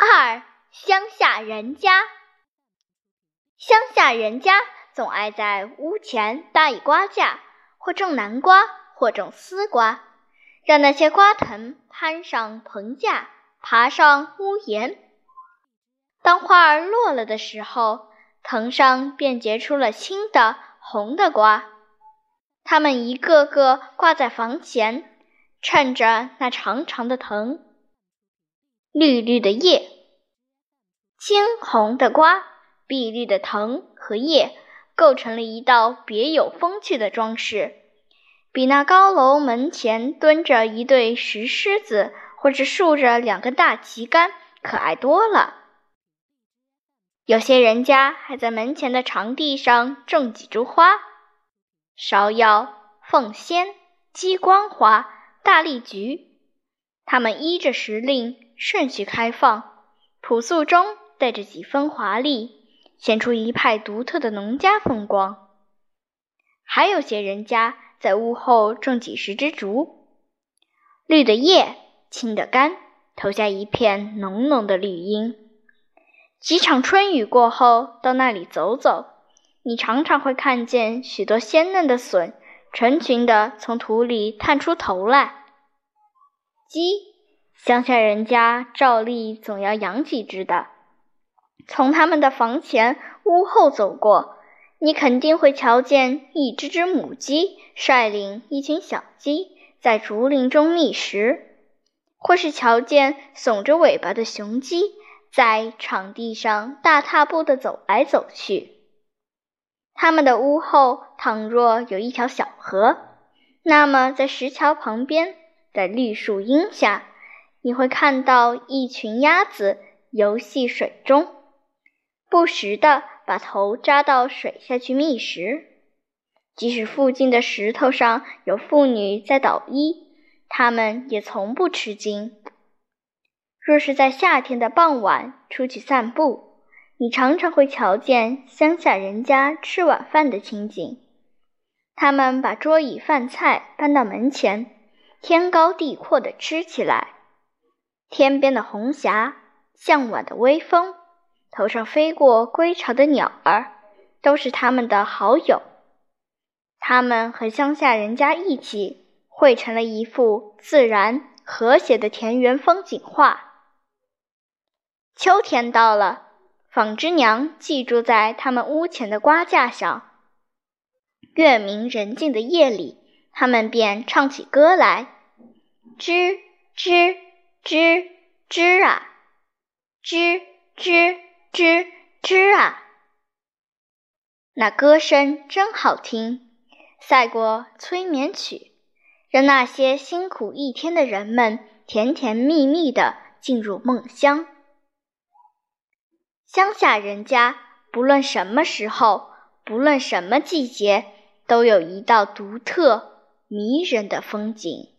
二乡下人家，乡下人家总爱在屋前搭一瓜架，或种南瓜，或种丝瓜，让那些瓜藤攀上棚架，爬上屋檐。当花儿落了的时候，藤上便结出了青的、红的瓜，它们一个个挂在房前，衬着那长长的藤。绿绿的叶，青红的瓜，碧绿的藤和叶，构成了一道别有风趣的装饰，比那高楼门前蹲着一对石狮子，或者竖着两根大旗杆，可爱多了。有些人家还在门前的长地上种几株花：芍药、凤仙、鸡冠花、大丽菊，它们依着时令。顺序开放，朴素中带着几分华丽，显出一派独特的农家风光。还有些人家在屋后种几十枝竹，绿的叶，青的干，投下一片浓浓的绿荫。几场春雨过后，到那里走走，你常常会看见许多鲜嫩的笋，成群的从土里探出头来。鸡。乡下人家照例总要养几只的。从他们的房前、屋后走过，你肯定会瞧见一只只母鸡率领一群小鸡在竹林中觅食，或是瞧见耸着尾巴的雄鸡在场地上大踏步地走来走去。他们的屋后倘若有一条小河，那么在石桥旁边，在绿树荫下。你会看到一群鸭子游戏水中，不时地把头扎到水下去觅食。即使附近的石头上有妇女在捣衣，它们也从不吃惊。若是在夏天的傍晚出去散步，你常常会瞧见乡下人家吃晚饭的情景。他们把桌椅饭菜搬到门前，天高地阔地吃起来。天边的红霞，向晚的微风，头上飞过归巢的鸟儿，都是他们的好友。他们和乡下人家一起绘成了一幅自然和谐的田园风景画。秋天到了，纺织娘寄住在他们屋前的瓜架上。月明人静的夜里，他们便唱起歌来：吱吱。吱吱啊，吱吱吱吱啊，那歌声真好听，赛过催眠曲，让那些辛苦一天的人们甜甜蜜蜜的进入梦乡。乡下人家不论什么时候，不论什么季节，都有一道独特迷人的风景。